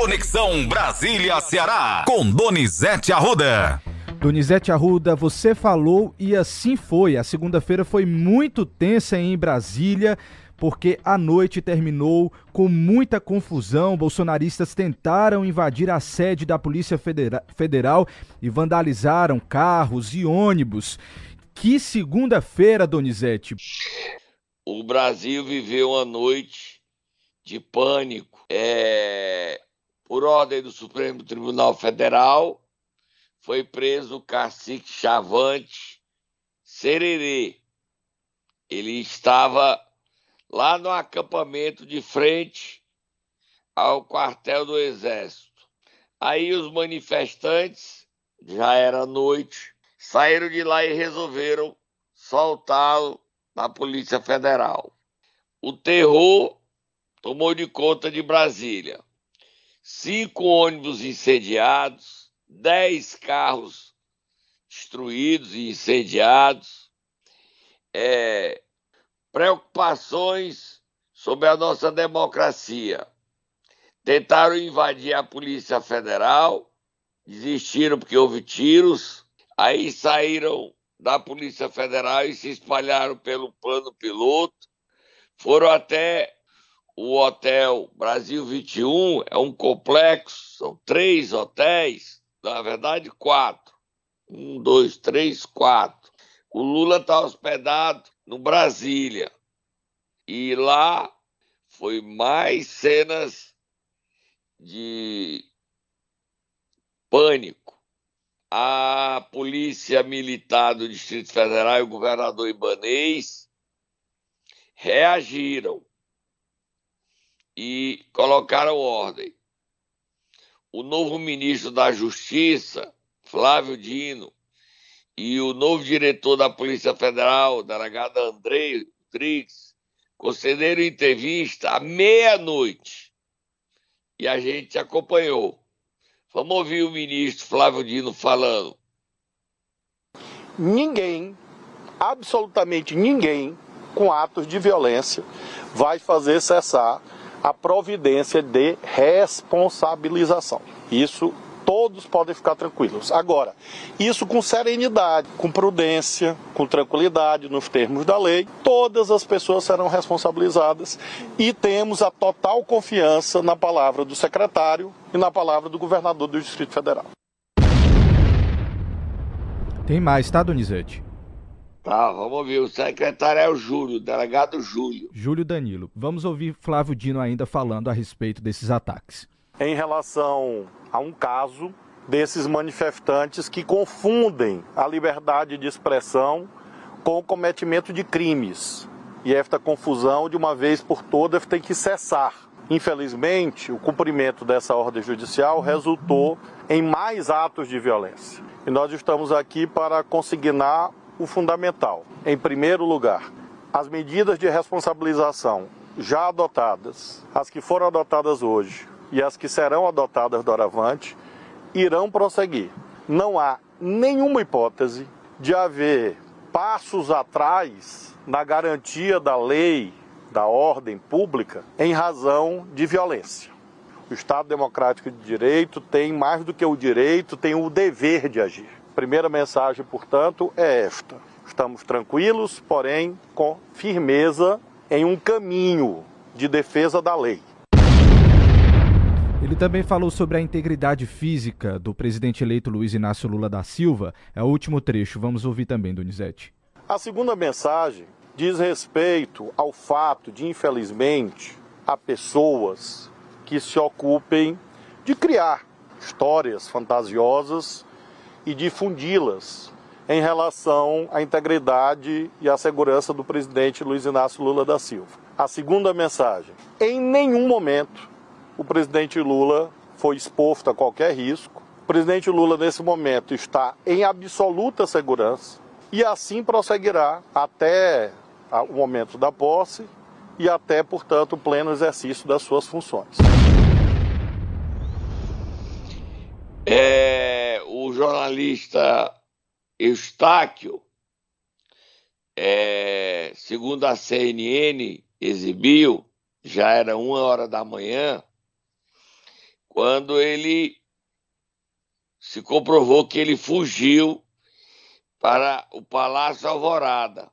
Conexão Brasília-Ceará, com Donizete Arruda. Donizete Arruda, você falou e assim foi. A segunda-feira foi muito tensa em Brasília porque a noite terminou com muita confusão. Bolsonaristas tentaram invadir a sede da Polícia Federal e vandalizaram carros e ônibus. Que segunda-feira, Donizete! O Brasil viveu uma noite de pânico. É... Por ordem do Supremo Tribunal Federal, foi preso o cacique Chavante Sererê. Ele estava lá no acampamento de frente ao quartel do Exército. Aí os manifestantes, já era noite, saíram de lá e resolveram soltá-lo na Polícia Federal. O terror tomou de conta de Brasília. Cinco ônibus incendiados, dez carros destruídos e incendiados, é, preocupações sobre a nossa democracia. Tentaram invadir a Polícia Federal, desistiram porque houve tiros, aí saíram da Polícia Federal e se espalharam pelo plano piloto, foram até o Hotel Brasil 21, é um complexo, são três hotéis, na verdade quatro. Um, dois, três, quatro. O Lula está hospedado no Brasília. E lá foi mais cenas de pânico. A Polícia Militar do Distrito Federal e o governador Ibanês reagiram e colocaram ordem. O novo ministro da Justiça, Flávio Dino, e o novo diretor da Polícia Federal, delegado Andrei Rodrigues, concederam entrevista à meia-noite e a gente acompanhou. Vamos ouvir o ministro Flávio Dino falando. Ninguém, absolutamente ninguém, com atos de violência, vai fazer cessar a providência de responsabilização. Isso todos podem ficar tranquilos. Agora, isso com serenidade, com prudência, com tranquilidade, nos termos da lei, todas as pessoas serão responsabilizadas e temos a total confiança na palavra do secretário e na palavra do governador do Distrito Federal. Tem mais, tá, Donizete? Tá, vamos ouvir. O secretário é o Júlio, o delegado Júlio. Júlio Danilo. Vamos ouvir Flávio Dino ainda falando a respeito desses ataques. Em relação a um caso desses manifestantes que confundem a liberdade de expressão com o cometimento de crimes. E esta confusão, de uma vez por todas, tem que cessar. Infelizmente, o cumprimento dessa ordem judicial resultou em mais atos de violência. E nós estamos aqui para consignar o fundamental. Em primeiro lugar, as medidas de responsabilização já adotadas, as que foram adotadas hoje, e as que serão adotadas doravante irão prosseguir. Não há nenhuma hipótese de haver passos atrás na garantia da lei, da ordem pública, em razão de violência. O Estado Democrático de Direito tem mais do que o direito, tem o dever de agir. Primeira mensagem, portanto, é esta: estamos tranquilos, porém com firmeza em um caminho de defesa da lei. Ele também falou sobre a integridade física do presidente eleito Luiz Inácio Lula da Silva. É o último trecho, vamos ouvir também, Donizete. A segunda mensagem diz respeito ao fato de, infelizmente, há pessoas que se ocupem de criar histórias fantasiosas e difundi-las em relação à integridade e à segurança do presidente Luiz Inácio Lula da Silva. A segunda mensagem: em nenhum momento o presidente Lula foi exposto a qualquer risco. O presidente Lula, nesse momento, está em absoluta segurança e assim prosseguirá até o momento da posse e até, portanto, o pleno exercício das suas funções. É, o jornalista Eustáquio, é, segundo a CNN exibiu, já era uma hora da manhã, quando ele se comprovou que ele fugiu para o Palácio Alvorada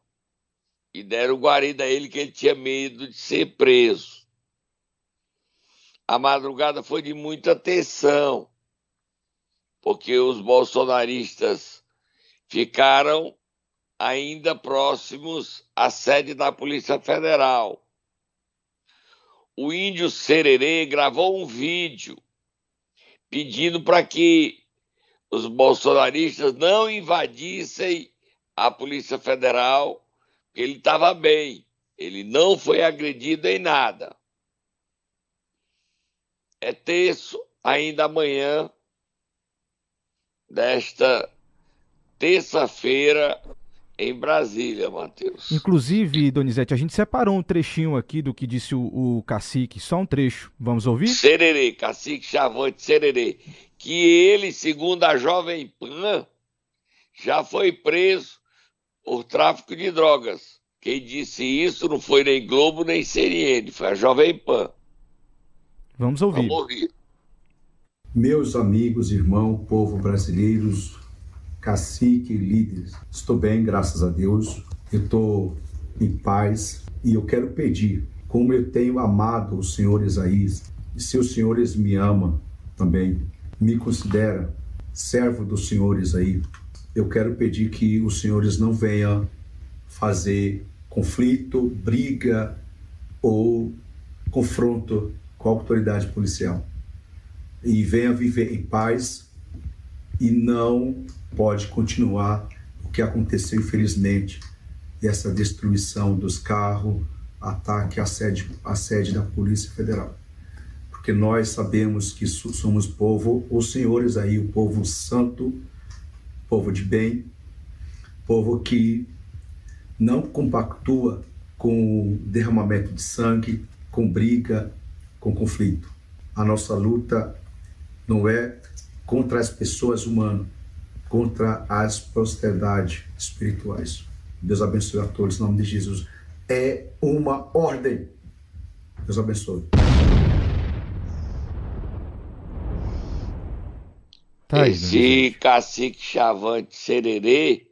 e deram guarida a ele que ele tinha medo de ser preso. A madrugada foi de muita tensão, porque os bolsonaristas ficaram ainda próximos à sede da Polícia Federal. O índio Sererê gravou um vídeo pedindo para que os bolsonaristas não invadissem a Polícia Federal, ele estava bem, ele não foi agredido em nada. É terço, ainda amanhã, desta terça-feira, em Brasília, Matheus. Inclusive, Donizete, a gente separou um trechinho aqui do que disse o, o cacique, só um trecho. Vamos ouvir? Sererê, cacique Chavante Sererê, que ele, segundo a Jovem Pan, já foi preso por tráfico de drogas. Quem disse isso não foi nem Globo nem CNN, foi a Jovem Pan. Vamos ouvir. Vamos ouvir. Meus amigos, irmãos, povo brasileiros, cacique líderes, estou bem, graças a Deus. Eu estou em paz e eu quero pedir, como eu tenho amado o senhor Isaías, e se os senhores me ama também, me considera servo dos senhores aí, eu quero pedir que os senhores não venham fazer conflito, briga ou confronto com a autoridade policial. E venha viver em paz e não pode continuar o que aconteceu, infelizmente, essa destruição dos carros, ataque à sede, à sede da Polícia Federal porque nós sabemos que somos povo, os senhores aí, o povo santo, povo de bem, povo que não compactua com derramamento de sangue, com briga, com conflito. A nossa luta não é contra as pessoas humanas, contra as prosperidades espirituais. Deus abençoe a todos, em nome de Jesus. É uma ordem. Deus abençoe. Tá aí, Esse né, cacique chavante sererê,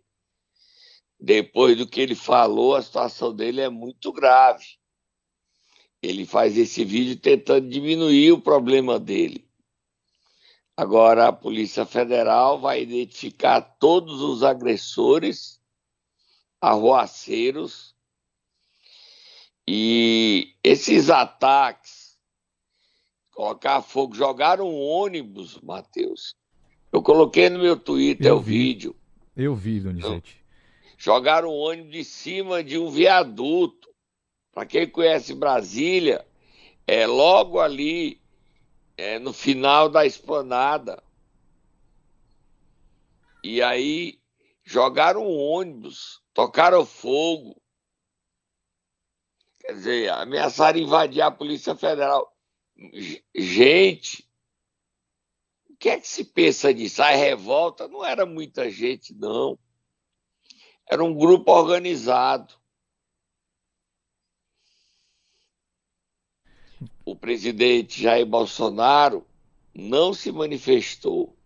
depois do que ele falou, a situação dele é muito grave. Ele faz esse vídeo tentando diminuir o problema dele. Agora a Polícia Federal vai identificar todos os agressores, arruaceiros, e esses ataques, colocar fogo, jogaram um ônibus, Matheus, eu coloquei no meu Twitter eu o vi. vídeo. Eu vi, Donizete. Jogaram um ônibus de cima de um viaduto. Para quem conhece Brasília, é logo ali, é, no final da esplanada. E aí jogaram um ônibus, tocaram fogo. Quer dizer, ameaçaram invadir a Polícia Federal. Gente, que é que se pensa disso? A revolta não era muita gente, não. Era um grupo organizado. O presidente Jair Bolsonaro não se manifestou.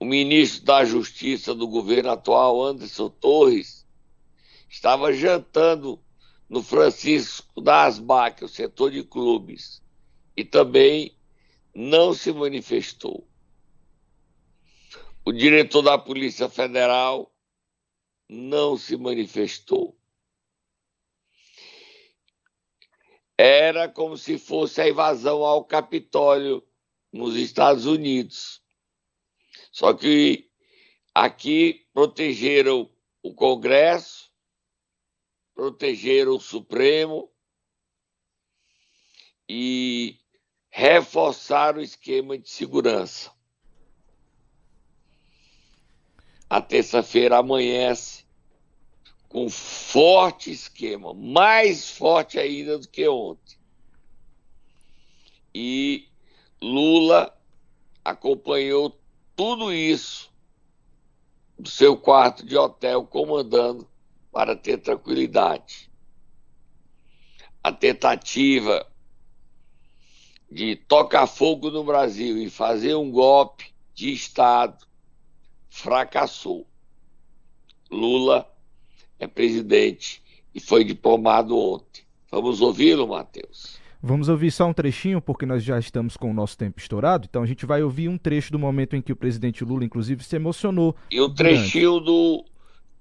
O ministro da Justiça do governo atual, Anderson Torres, estava jantando no Francisco da Asbac, o setor de clubes, e também não se manifestou. O diretor da Polícia Federal não se manifestou. Era como se fosse a invasão ao Capitólio nos Estados Unidos. Só que aqui protegeram o Congresso, protegeram o Supremo e reforçar o esquema de segurança. A terça-feira amanhece com forte esquema, mais forte ainda do que ontem. E Lula acompanhou tudo isso do seu quarto de hotel, comandando para ter tranquilidade. A tentativa de tocar fogo no Brasil e fazer um golpe de Estado fracassou. Lula é presidente e foi diplomado ontem. Vamos ouvi-lo, Matheus. Vamos ouvir só um trechinho, porque nós já estamos com o nosso tempo estourado. Então a gente vai ouvir um trecho do momento em que o presidente Lula, inclusive, se emocionou. E um trechinho do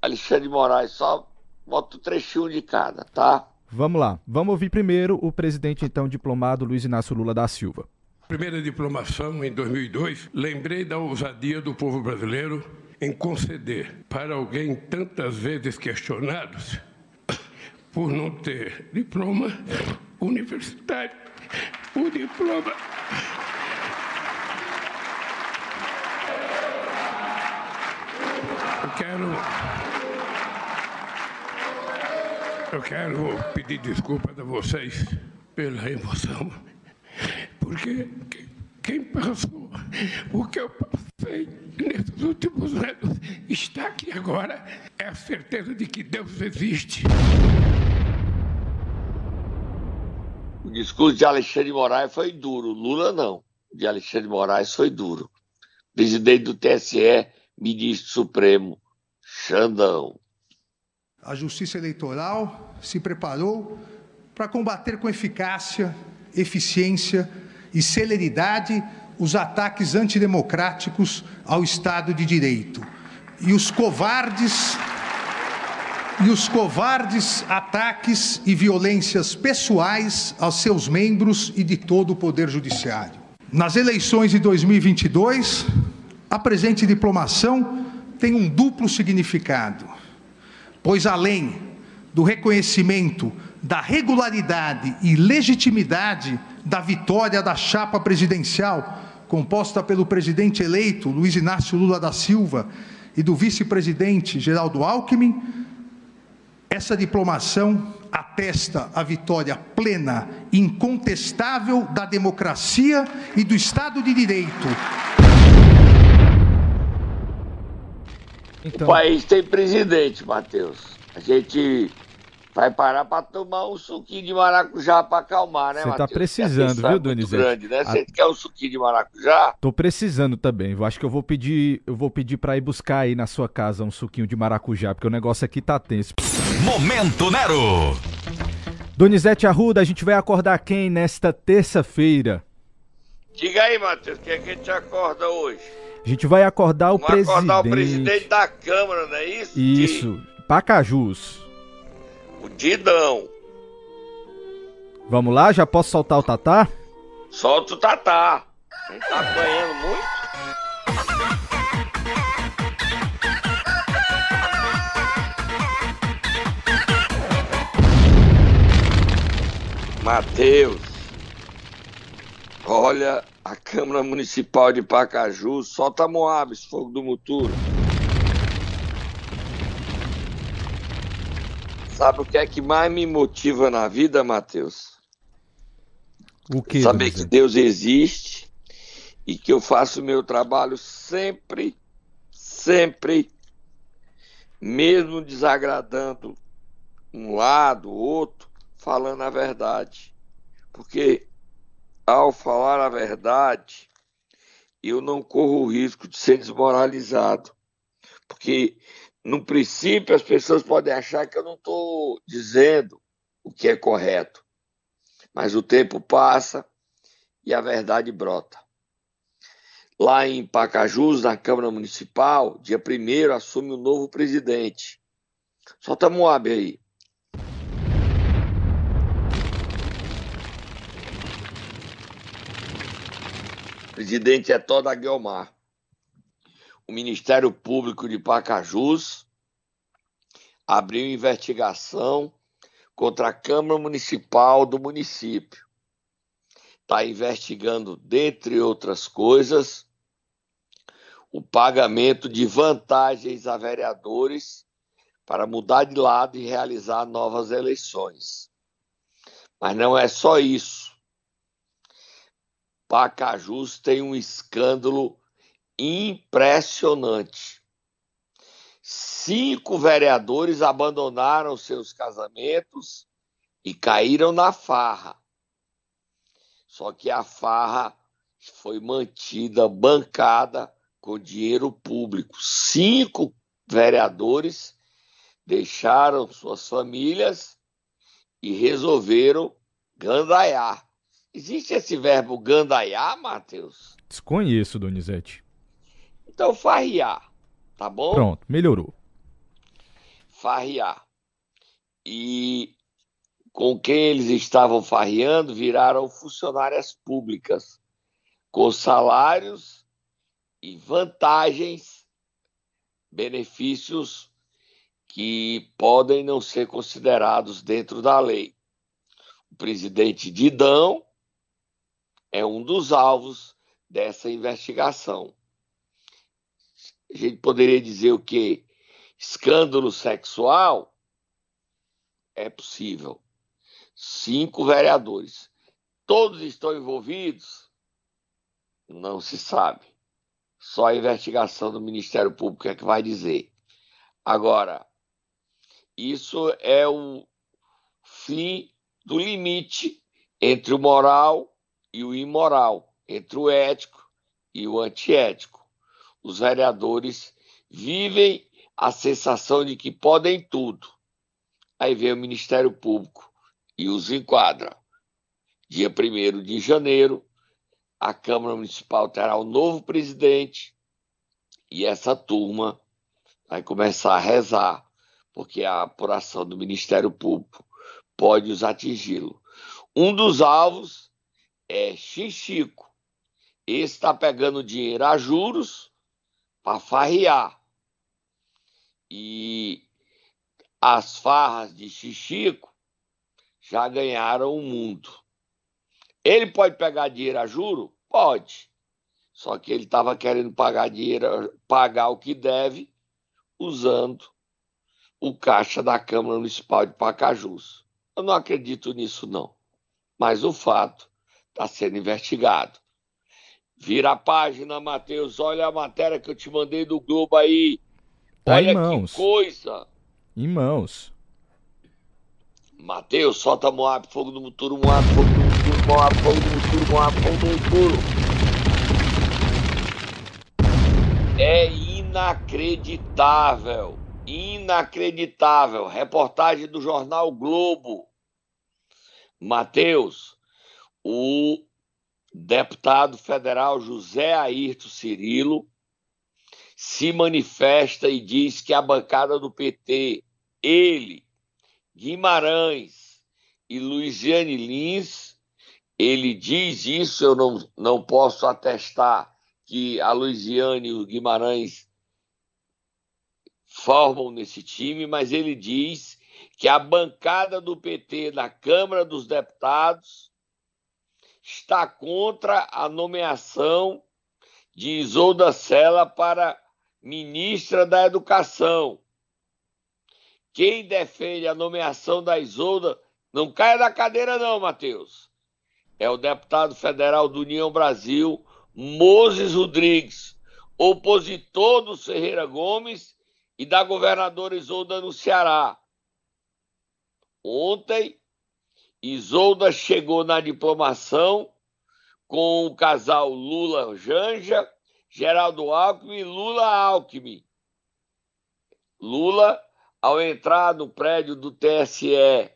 Alexandre de Moraes, só bota um trechinho de cada, tá? Vamos lá. Vamos ouvir primeiro o presidente, então, diplomado Luiz Inácio Lula da Silva. Primeira diplomação em 2002, lembrei da ousadia do povo brasileiro em conceder para alguém tantas vezes questionado por não ter diploma universitário, o diploma. Eu quero eu quero pedir desculpas a vocês pela emoção, porque quem passou o que eu passei nesses últimos anos está aqui agora é a certeza de que Deus existe. O discurso de Alexandre de Moraes foi duro, Lula não. O de Alexandre de Moraes foi duro. Presidente do TSE, ministro supremo, Xandão. A Justiça Eleitoral se preparou para combater com eficácia, eficiência e celeridade os ataques antidemocráticos ao Estado de Direito e os covardes e os covardes ataques e violências pessoais aos seus membros e de todo o poder judiciário. Nas eleições de 2022, a presente diplomação tem um duplo significado, pois além do reconhecimento da regularidade e legitimidade da vitória da chapa presidencial, composta pelo presidente eleito Luiz Inácio Lula da Silva e do vice-presidente Geraldo Alckmin, essa diplomação atesta a vitória plena, incontestável da democracia e do Estado de Direito. Então... O país tem presidente, Matheus. A gente vai parar para tomar um suquinho de maracujá para acalmar, né, Você tá precisando, viu, é Donizete? grande, né? Você a... quer um suquinho de maracujá? Tô precisando também. Eu acho que eu vou pedir, eu vou pedir para ir buscar aí na sua casa um suquinho de maracujá, porque o negócio aqui tá tenso. Momento Nero. Donizete Arruda, a gente vai acordar quem nesta terça-feira? Diga aí, Matheus, quem é que a gente acorda hoje? A gente vai acordar o Vamos presidente. acordar o presidente da Câmara, não é isso? Isso, de... Pacajus. O Didão. Vamos lá, já posso soltar o Tatá? Solta o Tatá. Ele tá apanhando muito. Matheus, olha a Câmara Municipal de Pacaju, solta Moabs, fogo do Muturo. Sabe o que é que mais me motiva na vida, Matheus? O que? Saber que Deus existe e que eu faço o meu trabalho sempre, sempre, mesmo desagradando um lado, outro, falando a verdade. Porque ao falar a verdade, eu não corro o risco de ser desmoralizado. Porque no princípio, as pessoas podem achar que eu não estou dizendo o que é correto, mas o tempo passa e a verdade brota. Lá em Pacajus, na Câmara Municipal, dia 1 assume o novo presidente. Solta Moab aí. Presidente é Toda Guilmar o Ministério Público de Pacajus abriu investigação contra a Câmara Municipal do município. Está investigando, dentre outras coisas, o pagamento de vantagens a vereadores para mudar de lado e realizar novas eleições. Mas não é só isso. Pacajus tem um escândalo impressionante. Cinco vereadores abandonaram seus casamentos e caíram na farra. Só que a farra foi mantida, bancada com dinheiro público. Cinco vereadores deixaram suas famílias e resolveram gandaiar. Existe esse verbo gandaiar, Matheus? Desconheço, Donizete. Então, farriar, tá bom? Pronto, melhorou. Farriar. E com quem eles estavam farreando viraram funcionárias públicas, com salários e vantagens, benefícios que podem não ser considerados dentro da lei. O presidente Didão é um dos alvos dessa investigação. A gente poderia dizer o que? Escândalo sexual? É possível. Cinco vereadores. Todos estão envolvidos? Não se sabe. Só a investigação do Ministério Público é que vai dizer. Agora, isso é o fim do limite entre o moral e o imoral, entre o ético e o antiético. Os vereadores vivem a sensação de que podem tudo. Aí vem o Ministério Público e os enquadra. Dia 1 de janeiro, a Câmara Municipal terá um novo presidente e essa turma vai começar a rezar, porque a apuração do Ministério Público pode os atingi-lo. Um dos alvos é Xixico. Esse está pegando dinheiro a juros para farrear. E as farras de Xixico já ganharam o mundo. Ele pode pegar dinheiro a juro? Pode. Só que ele estava querendo pagar dinheiro, pagar o que deve, usando o caixa da Câmara Municipal de Pacajus. Eu não acredito nisso, não. Mas o fato está sendo investigado. Vira a página, Matheus. Olha a matéria que eu te mandei do Globo aí. Tá Olha em mãos. que coisa. Em mãos. Matheus, solta Moab, fogo no muturo, Moab, fogo no muturo, Moab, fogo no muturo, Moab, fogo no muturo. É inacreditável, inacreditável. Reportagem do jornal Globo. Matheus, o deputado federal José Ayrton Cirilo se manifesta e diz que a bancada do PT, ele, Guimarães e Luiziane Lins, ele diz isso, eu não, não posso atestar que a Luiziane e o Guimarães formam nesse time, mas ele diz que a bancada do PT na Câmara dos Deputados está contra a nomeação de Isolda Sela para ministra da Educação. Quem defende a nomeação da Isolda, não caia da cadeira não, Matheus. É o deputado federal do União Brasil, Moses Rodrigues, opositor do Ferreira Gomes e da governadora Isolda no Ceará. Ontem, Isolda chegou na diplomação com o casal Lula-Janja, Geraldo Alckmin e Lula-Alckmin. Lula, ao entrar no prédio do TSE,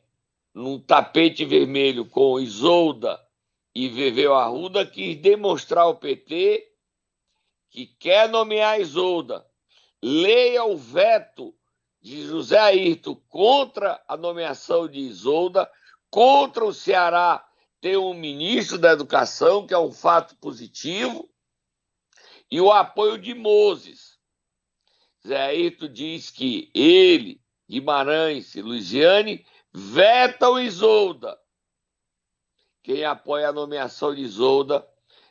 num tapete vermelho com Isolda e Veveu Arruda, quis demonstrar ao PT que quer nomear Isolda. Leia o veto de José Ayrton contra a nomeação de Isolda, contra o Ceará ter um ministro da Educação, que é um fato positivo, e o apoio de Moses. Zé Ayrton diz que ele, Guimarães e Luiziane vetam Isolda. Quem apoia a nomeação de Isolda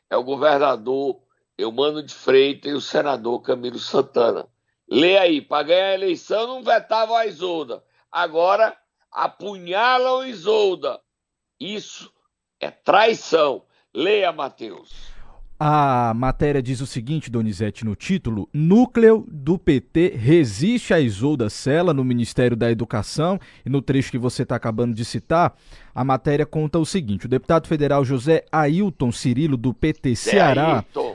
é o governador Eumano de Freitas e o senador Camilo Santana. Lê aí, para ganhar a eleição não vetavam a Isolda. Agora apunhalam Isolda. Isso é traição. Leia, Matheus. A matéria diz o seguinte, Donizete, no título: Núcleo do PT resiste a Isolda Sela no Ministério da Educação. E no trecho que você está acabando de citar, a matéria conta o seguinte: o deputado federal José Ailton Cirilo, do PT Ceará. Ailton.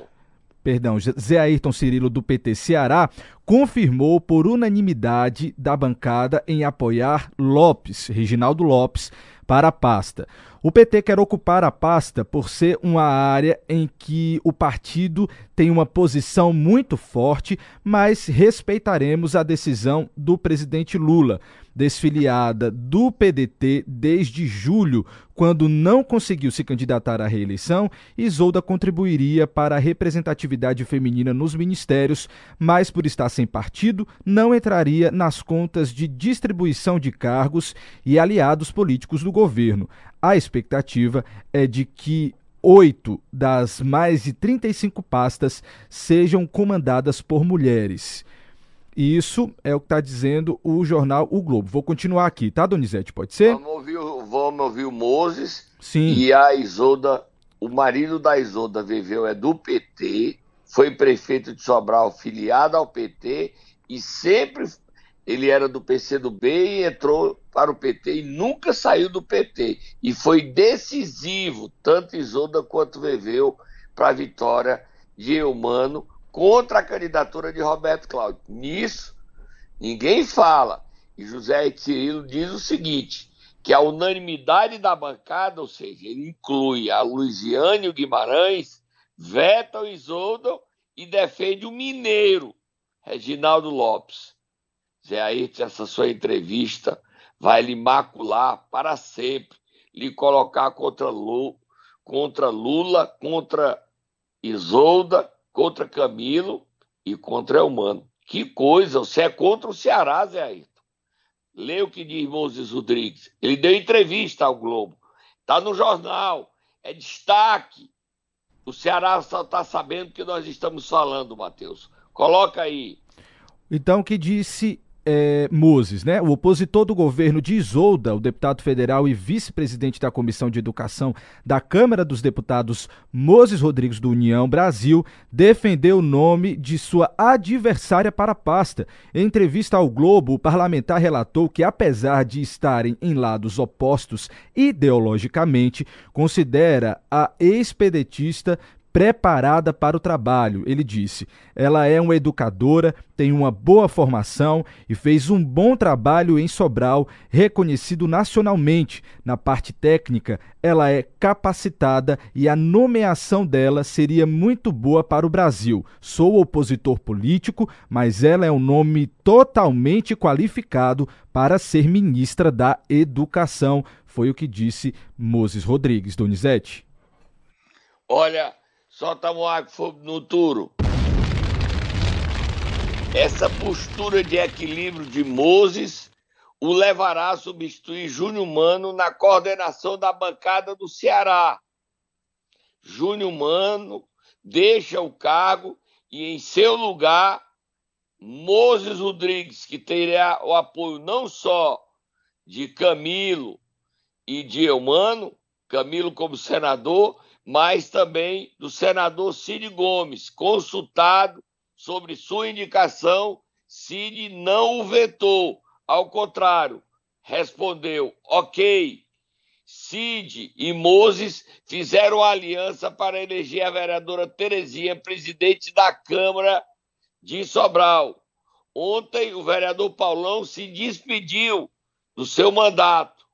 Perdão, Zé Ayrton Cirilo, do PT Ceará, confirmou por unanimidade da bancada em apoiar Lopes, Reginaldo Lopes, para a pasta. O PT quer ocupar a pasta por ser uma área em que o partido tem uma posição muito forte, mas respeitaremos a decisão do presidente Lula desfiliada do PDT desde julho, quando não conseguiu se candidatar à reeleição, Isolda contribuiria para a representatividade feminina nos ministérios, mas por estar sem partido, não entraria nas contas de distribuição de cargos e aliados políticos do governo. A expectativa é de que oito das mais de 35 pastas sejam comandadas por mulheres. Isso é o que está dizendo o jornal O Globo. Vou continuar aqui, tá, Donizete? Pode ser? Vamos ouvir, vamos ouvir o Moses. Sim. E a Isolda, o marido da Isolda viveu é do PT, foi prefeito de Sobral, filiado ao PT, e sempre ele era do PCdoB e entrou para o PT e nunca saiu do PT. E foi decisivo, tanto Isolda quanto Viveu, para a vitória de Eumano contra a candidatura de Roberto Cláudio. Nisso, ninguém fala. E José Cirilo diz o seguinte: que a unanimidade da bancada, ou seja, ele inclui a Luiziane Guimarães, veta o Isoldo e defende o mineiro, Reginaldo Lopes. Zé Ayrton, essa sua entrevista vai lhe macular para sempre, lhe colocar contra Lula, contra, Lula, contra Isolda contra Camilo e contra Elmano. Que coisa, você é contra o Ceará, Zé Ayrton. Lê o que diz Moses Rodrigues. Ele deu entrevista ao Globo. Está no jornal. É destaque. O Ceará só está sabendo que nós estamos falando, Matheus. Coloca aí. Então, o que disse é, Moses, né? O opositor do governo de Isolda, o deputado federal e vice-presidente da Comissão de Educação da Câmara dos Deputados, Moses Rodrigues do União Brasil, defendeu o nome de sua adversária para a pasta. Em entrevista ao Globo, o parlamentar relatou que, apesar de estarem em lados opostos ideologicamente, considera a ex-pedetista preparada para o trabalho. Ele disse: ela é uma educadora, tem uma boa formação e fez um bom trabalho em Sobral, reconhecido nacionalmente. Na parte técnica, ela é capacitada e a nomeação dela seria muito boa para o Brasil. Sou opositor político, mas ela é um nome totalmente qualificado para ser ministra da Educação. Foi o que disse Moses Rodrigues Donizete. Olha, solta Moab fogo no turo. Essa postura de equilíbrio de Moses o levará a substituir Júnior Mano na coordenação da bancada do Ceará. Júnior Mano deixa o cargo e em seu lugar Moses Rodrigues, que terá o apoio não só de Camilo e de Eumano, Camilo como senador, mas também do senador Cid Gomes, consultado sobre sua indicação, Cid não o vetou, ao contrário, respondeu: ok. Cid e Moses fizeram aliança para eleger a vereadora Terezinha presidente da Câmara de Sobral. Ontem, o vereador Paulão se despediu do seu mandato.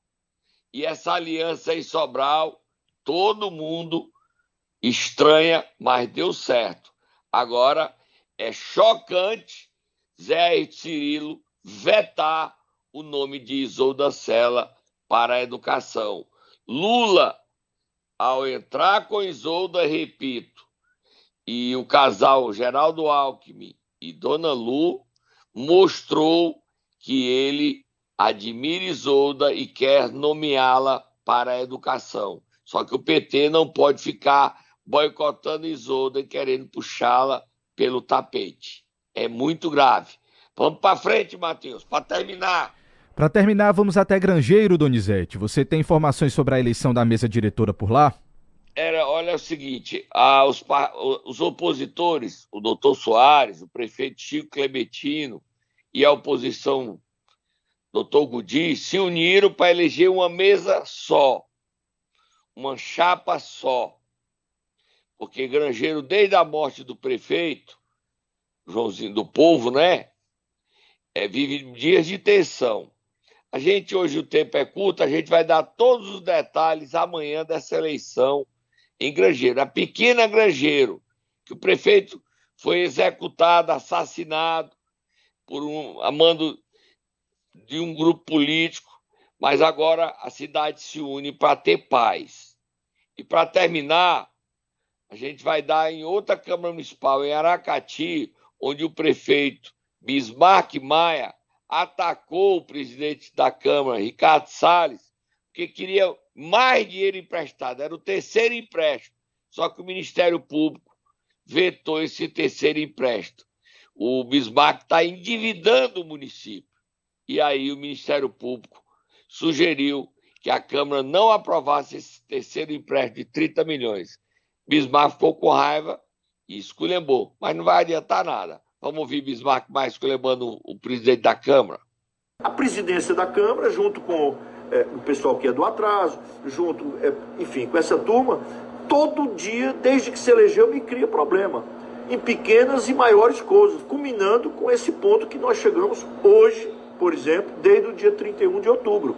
E essa aliança em Sobral todo mundo estranha, mas deu certo. Agora é chocante Zé Cirilo vetar o nome de Isolda Sela para a educação. Lula, ao entrar com Isolda, repito, e o casal Geraldo Alckmin e Dona Lu mostrou que ele admira Isolda e quer nomeá-la para a educação. Só que o PT não pode ficar boicotando Isolda e querendo puxá-la pelo tapete. É muito grave. Vamos para frente, Matheus, para terminar. Para terminar, vamos até Grangeiro, Donizete. Você tem informações sobre a eleição da mesa diretora por lá? era, olha é o seguinte, os, os opositores, o doutor Soares, o prefeito Chico Clementino e a oposição doutor Gudi, se uniram para eleger uma mesa só, uma chapa só. Porque Grangeiro, desde a morte do prefeito, Joãozinho do Povo, né? É, vive dias de tensão. A gente, hoje o tempo é curto, a gente vai dar todos os detalhes amanhã dessa eleição em Grangeiro. A pequena Grangeiro, que o prefeito foi executado, assassinado por um amando de um grupo político, mas agora a cidade se une para ter paz. E para terminar, a gente vai dar em outra Câmara Municipal, em Aracati, onde o prefeito Bismarck Maia atacou o presidente da Câmara, Ricardo Salles, que queria mais dinheiro emprestado. Era o terceiro empréstimo. Só que o Ministério Público vetou esse terceiro empréstimo. O Bismarck está endividando o município. E aí o Ministério Público sugeriu que a Câmara não aprovasse esse terceiro empréstimo de 30 milhões. Bismarck ficou com raiva e esculhambou, mas não vai adiantar nada. Vamos ouvir Bismarck mais esculhambando o presidente da Câmara. A presidência da Câmara, junto com é, o pessoal que é do atraso, junto, é, enfim, com essa turma, todo dia, desde que se elegeu, me cria problema. Em pequenas e maiores coisas, culminando com esse ponto que nós chegamos hoje, por exemplo, desde o dia 31 de outubro.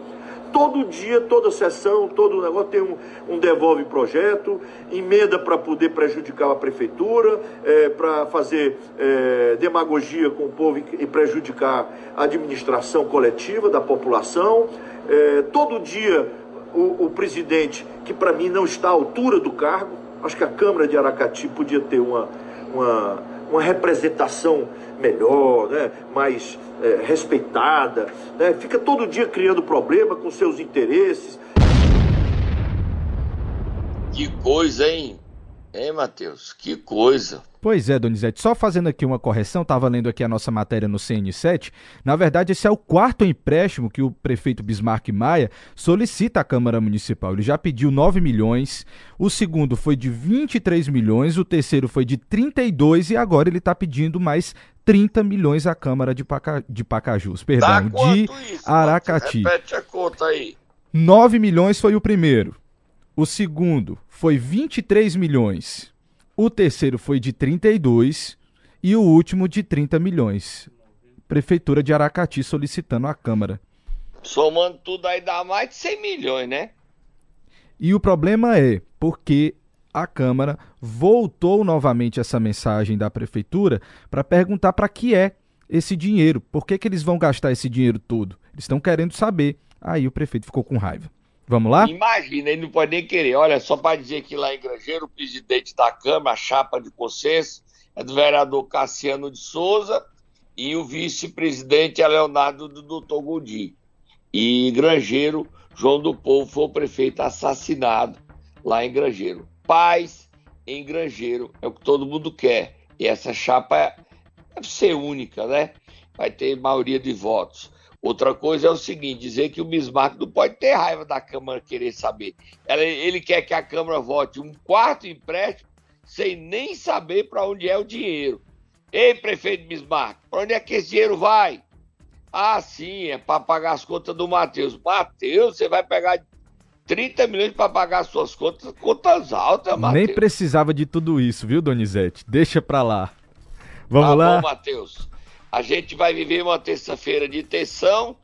Todo dia, toda sessão, todo negócio tem um, um devolve projeto, emenda para poder prejudicar a prefeitura, é, para fazer é, demagogia com o povo e prejudicar a administração coletiva da população. É, todo dia o, o presidente, que para mim não está à altura do cargo, acho que a Câmara de Aracati podia ter uma, uma, uma representação melhor, né? mais é, respeitada, né? fica todo dia criando problema com seus interesses. Que coisa, hein? Hein, Matheus? Que coisa. Pois é, Donizete, só fazendo aqui uma correção, estava lendo aqui a nossa matéria no CN7. Na verdade, esse é o quarto empréstimo que o prefeito Bismarck Maia solicita à Câmara Municipal. Ele já pediu 9 milhões, o segundo foi de 23 milhões, o terceiro foi de 32 e agora ele está pedindo mais 30 milhões à Câmara de, Paca... de Pacajus, perdão, de isso, Aracati. Repete a conta aí. 9 milhões foi o primeiro. O segundo foi 23 milhões. O terceiro foi de 32 e o último de 30 milhões. Prefeitura de Aracati solicitando à Câmara. Somando tudo aí dá mais de 100 milhões, né? E o problema é porque a Câmara voltou novamente essa mensagem da Prefeitura para perguntar para que é esse dinheiro. Por que, que eles vão gastar esse dinheiro todo? Eles estão querendo saber. Aí o prefeito ficou com raiva. Vamos lá? Imagina, ele não pode nem querer. Olha, só para dizer que lá em Grangeiro, o presidente da Câmara, a chapa de consenso, é do vereador Cassiano de Souza e o vice-presidente é Leonardo do doutor Godi. E Grangeiro, João do Povo, foi o prefeito assassinado lá em Grangeiro. Paz em Grangeiro é o que todo mundo quer. E essa chapa deve ser única, né? Vai ter maioria de votos. Outra coisa é o seguinte: dizer que o Bismarck não pode ter raiva da Câmara querer saber. Ele quer que a Câmara vote um quarto empréstimo sem nem saber para onde é o dinheiro. Ei, prefeito Bismarck, para onde é que esse dinheiro vai? Ah, sim, é para pagar as contas do Matheus. Matheus, você vai pegar 30 milhões para pagar suas contas, contas altas, Matheus. Nem precisava de tudo isso, viu, Donizete? Deixa para lá. Vamos tá lá? Bom, Matheus. A gente vai viver uma terça-feira de tensão.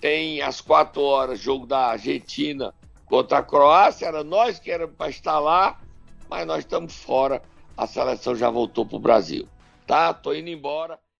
Tem às quatro horas jogo da Argentina contra a Croácia. Era nós que éramos para estar lá, mas nós estamos fora. A seleção já voltou para o Brasil. Tá? Tô indo embora.